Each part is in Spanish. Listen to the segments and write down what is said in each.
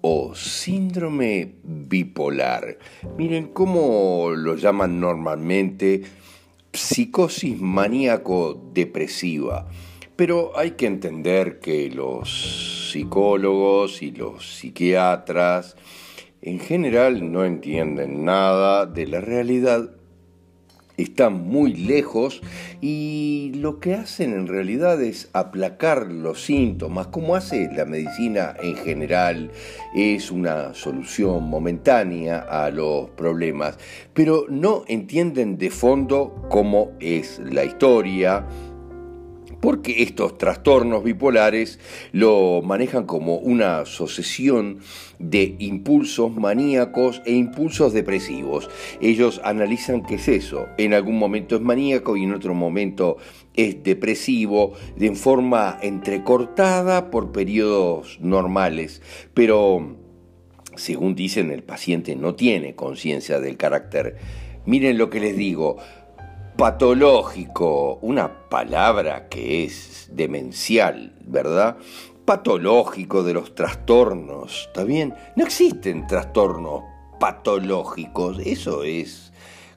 O síndrome bipolar. Miren cómo lo llaman normalmente psicosis maníaco-depresiva. Pero hay que entender que los psicólogos y los psiquiatras en general no entienden nada de la realidad están muy lejos y lo que hacen en realidad es aplacar los síntomas, como hace la medicina en general, es una solución momentánea a los problemas, pero no entienden de fondo cómo es la historia, porque estos trastornos bipolares lo manejan como una sucesión de impulsos maníacos e impulsos depresivos. Ellos analizan qué es eso. En algún momento es maníaco y en otro momento es depresivo, de forma entrecortada por periodos normales, pero según dicen el paciente no tiene conciencia del carácter. Miren lo que les digo, patológico, una palabra que es demencial, ¿verdad? Patológico de los trastornos, ¿está bien? No existen trastornos patológicos, eso es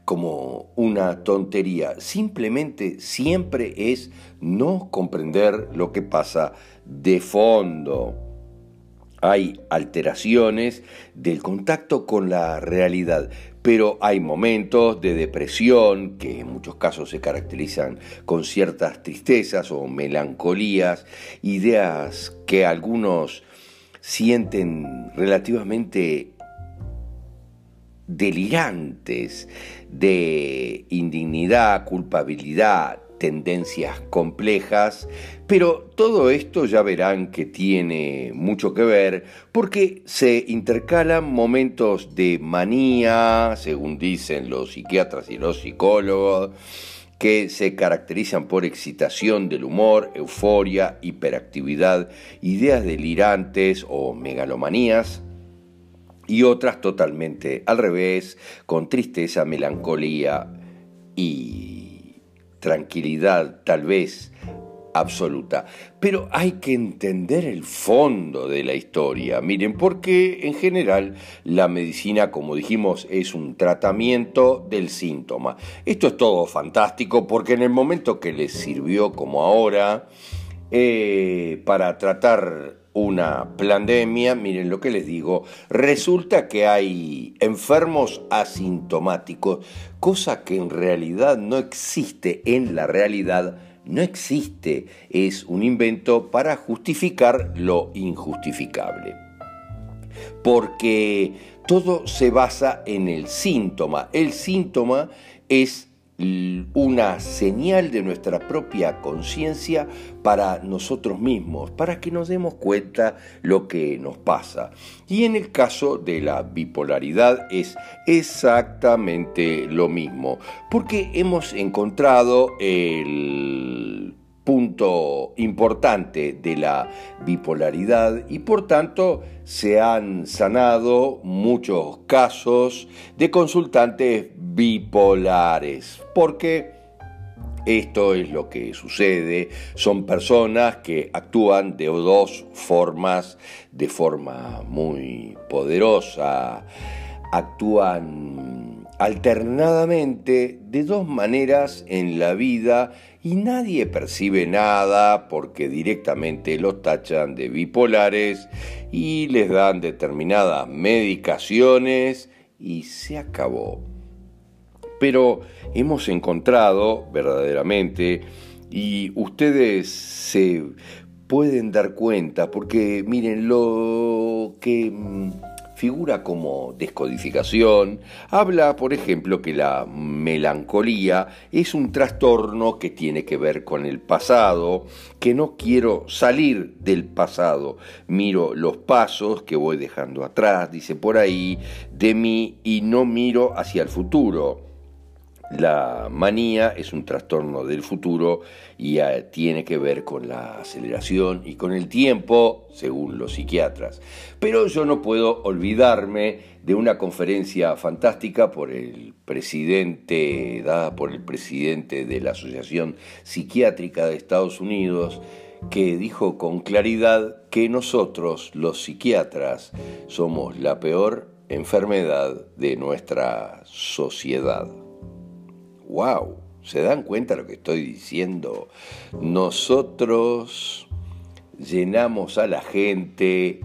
como una tontería, simplemente siempre es no comprender lo que pasa de fondo. Hay alteraciones del contacto con la realidad, pero hay momentos de depresión que en muchos casos se caracterizan con ciertas tristezas o melancolías, ideas que algunos sienten relativamente delirantes de indignidad, culpabilidad, tendencias complejas, pero todo esto ya verán que tiene mucho que ver porque se intercalan momentos de manía, según dicen los psiquiatras y los psicólogos, que se caracterizan por excitación del humor, euforia, hiperactividad, ideas delirantes o megalomanías, y otras totalmente al revés, con tristeza, melancolía y tranquilidad tal vez absoluta. Pero hay que entender el fondo de la historia. Miren, porque en general la medicina, como dijimos, es un tratamiento del síntoma. Esto es todo fantástico porque en el momento que les sirvió como ahora eh, para tratar una pandemia, miren lo que les digo, resulta que hay enfermos asintomáticos, cosa que en realidad no existe en la realidad no existe, es un invento para justificar lo injustificable. Porque todo se basa en el síntoma. El síntoma es una señal de nuestra propia conciencia para nosotros mismos, para que nos demos cuenta lo que nos pasa. Y en el caso de la bipolaridad es exactamente lo mismo, porque hemos encontrado el punto importante de la bipolaridad y por tanto se han sanado muchos casos de consultantes bipolares, porque esto es lo que sucede, son personas que actúan de dos formas, de forma muy poderosa, actúan alternadamente de dos maneras en la vida y nadie percibe nada porque directamente los tachan de bipolares y les dan determinadas medicaciones y se acabó. Pero hemos encontrado verdaderamente y ustedes se pueden dar cuenta porque miren lo que figura como descodificación, habla, por ejemplo, que la melancolía es un trastorno que tiene que ver con el pasado, que no quiero salir del pasado, miro los pasos que voy dejando atrás, dice por ahí, de mí y no miro hacia el futuro. La manía es un trastorno del futuro y eh, tiene que ver con la aceleración y con el tiempo, según los psiquiatras. Pero yo no puedo olvidarme de una conferencia fantástica por el presidente, dada por el presidente de la Asociación Psiquiátrica de Estados Unidos, que dijo con claridad que nosotros, los psiquiatras, somos la peor enfermedad de nuestra sociedad wow, ¿se dan cuenta de lo que estoy diciendo? Nosotros llenamos a la gente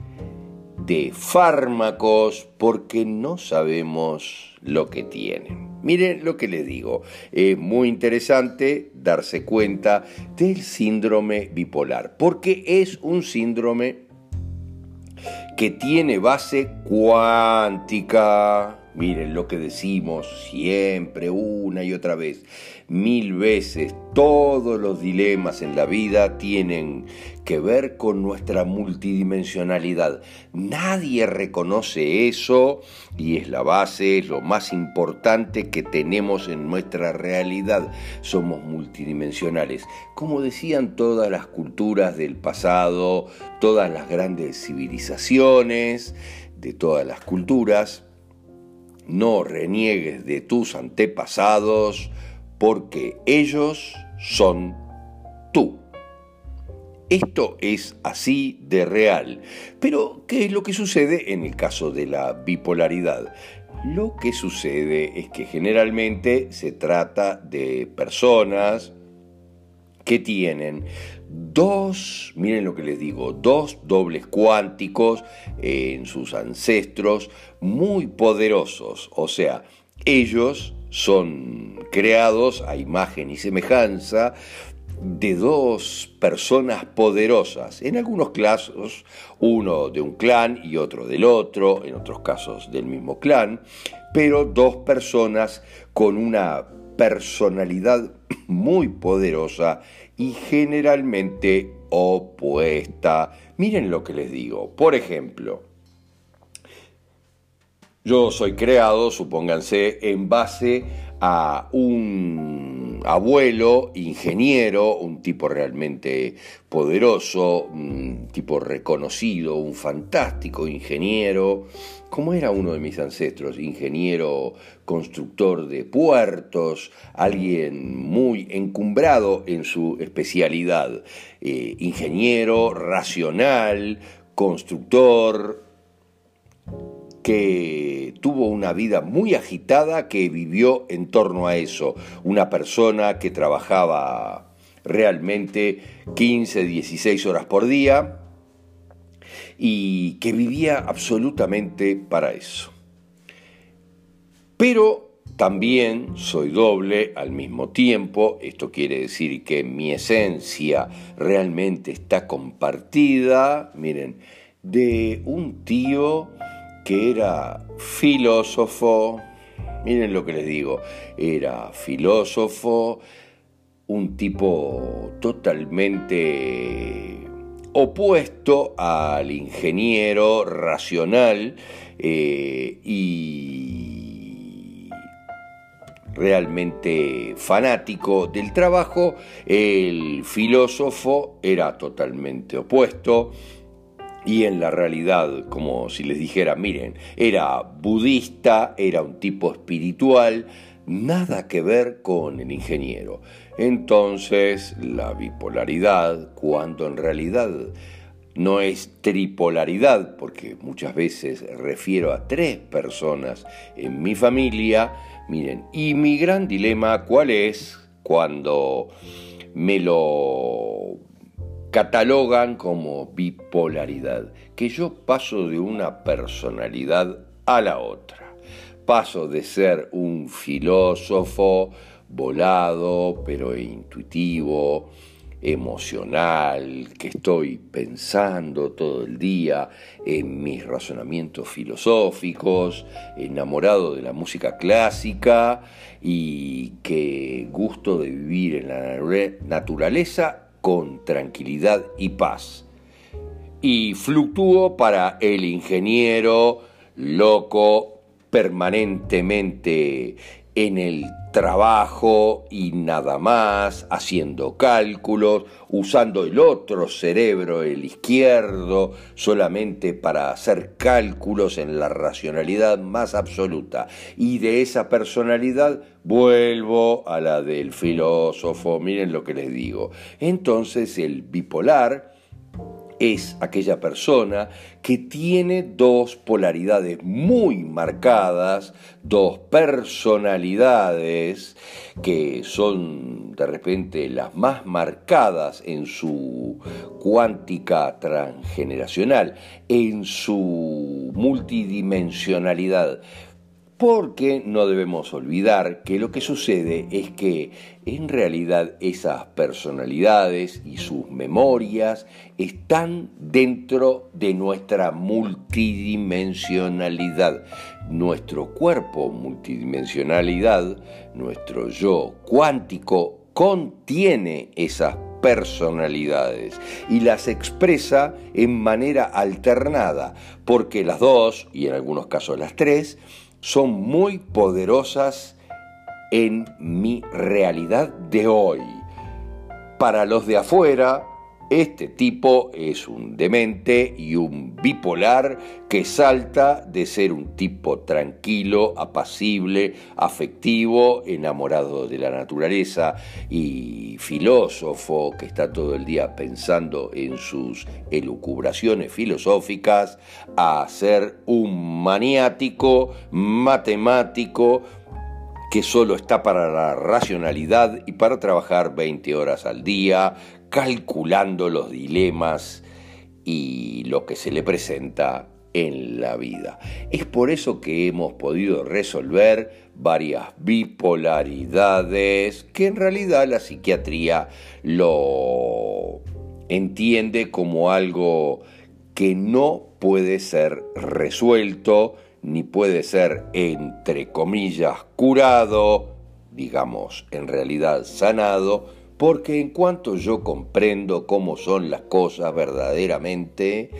de fármacos porque no sabemos lo que tienen. Miren lo que les digo, es muy interesante darse cuenta del síndrome bipolar, porque es un síndrome que tiene base cuántica, Miren lo que decimos siempre, una y otra vez, mil veces. Todos los dilemas en la vida tienen que ver con nuestra multidimensionalidad. Nadie reconoce eso y es la base, es lo más importante que tenemos en nuestra realidad. Somos multidimensionales. Como decían todas las culturas del pasado, todas las grandes civilizaciones de todas las culturas, no reniegues de tus antepasados, porque ellos son tú. Esto es así de real. Pero, ¿qué es lo que sucede en el caso de la bipolaridad? Lo que sucede es que generalmente se trata de personas que tienen dos, miren lo que les digo, dos dobles cuánticos en sus ancestros muy poderosos. O sea, ellos son creados a imagen y semejanza de dos personas poderosas, en algunos casos uno de un clan y otro del otro, en otros casos del mismo clan, pero dos personas con una personalidad muy poderosa y generalmente opuesta. Miren lo que les digo. Por ejemplo, Yo soy creado, supónganse, en base a un abuelo ingeniero, un tipo realmente poderoso, un tipo reconocido, un fantástico ingeniero, como era uno de mis ancestros, ingeniero constructor de puertos, alguien muy encumbrado en su especialidad, eh, ingeniero, racional, constructor, que tuvo una vida muy agitada, que vivió en torno a eso. Una persona que trabajaba realmente 15, 16 horas por día y que vivía absolutamente para eso. Pero también soy doble al mismo tiempo, esto quiere decir que mi esencia realmente está compartida, miren, de un tío que era filósofo, miren lo que les digo, era filósofo, un tipo totalmente opuesto al ingeniero racional eh, y realmente fanático del trabajo, el filósofo era totalmente opuesto, y en la realidad, como si les dijera, miren, era budista, era un tipo espiritual, nada que ver con el ingeniero. Entonces, la bipolaridad, cuando en realidad no es tripolaridad, porque muchas veces refiero a tres personas en mi familia, miren, y mi gran dilema, ¿cuál es? Cuando me lo catalogan como bipolaridad, que yo paso de una personalidad a la otra. Paso de ser un filósofo volado, pero intuitivo, emocional, que estoy pensando todo el día en mis razonamientos filosóficos, enamorado de la música clásica y que gusto de vivir en la naturaleza con tranquilidad y paz. Y fluctúo para el ingeniero loco permanentemente en el trabajo y nada más, haciendo cálculos, usando el otro cerebro, el izquierdo, solamente para hacer cálculos en la racionalidad más absoluta. Y de esa personalidad vuelvo a la del filósofo, miren lo que les digo. Entonces el bipolar es aquella persona que tiene dos polaridades muy marcadas, dos personalidades que son de repente las más marcadas en su cuántica transgeneracional, en su multidimensionalidad. Porque no debemos olvidar que lo que sucede es que en realidad esas personalidades y sus memorias están dentro de nuestra multidimensionalidad. Nuestro cuerpo multidimensionalidad, nuestro yo cuántico, contiene esas personalidades y las expresa en manera alternada, porque las dos, y en algunos casos las tres, son muy poderosas en mi realidad de hoy. Para los de afuera, este tipo es un demente y un bipolar que salta de ser un tipo tranquilo, apacible, afectivo, enamorado de la naturaleza y filósofo que está todo el día pensando en sus elucubraciones filosóficas, a ser un maniático, matemático, que solo está para la racionalidad y para trabajar 20 horas al día, calculando los dilemas y lo que se le presenta en la vida. Es por eso que hemos podido resolver varias bipolaridades que en realidad la psiquiatría lo entiende como algo que no puede ser resuelto ni puede ser entre comillas curado, digamos en realidad sanado, porque en cuanto yo comprendo cómo son las cosas verdaderamente,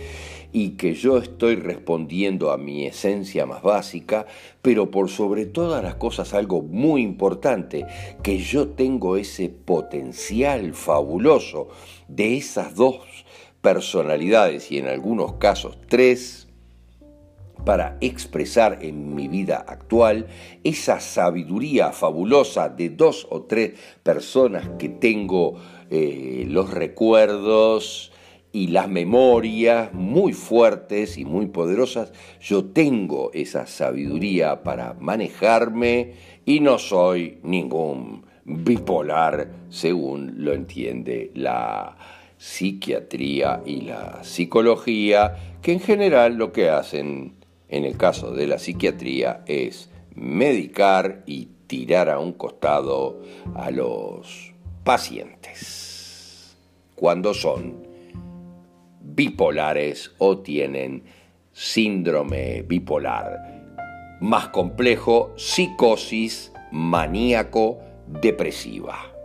y que yo estoy respondiendo a mi esencia más básica, pero por sobre todas las cosas algo muy importante, que yo tengo ese potencial fabuloso de esas dos personalidades y en algunos casos tres, para expresar en mi vida actual esa sabiduría fabulosa de dos o tres personas que tengo eh, los recuerdos y las memorias muy fuertes y muy poderosas, yo tengo esa sabiduría para manejarme y no soy ningún bipolar según lo entiende la psiquiatría y la psicología, que en general lo que hacen en el caso de la psiquiatría es medicar y tirar a un costado a los pacientes cuando son bipolares o tienen síndrome bipolar. Más complejo, psicosis maníaco-depresiva.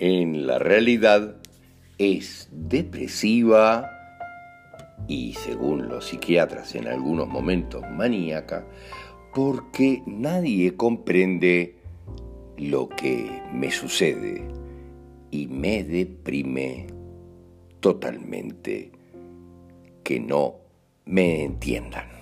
En la realidad es depresiva y, según los psiquiatras, en algunos momentos maníaca, porque nadie comprende lo que me sucede y me deprime totalmente que no me entiendan.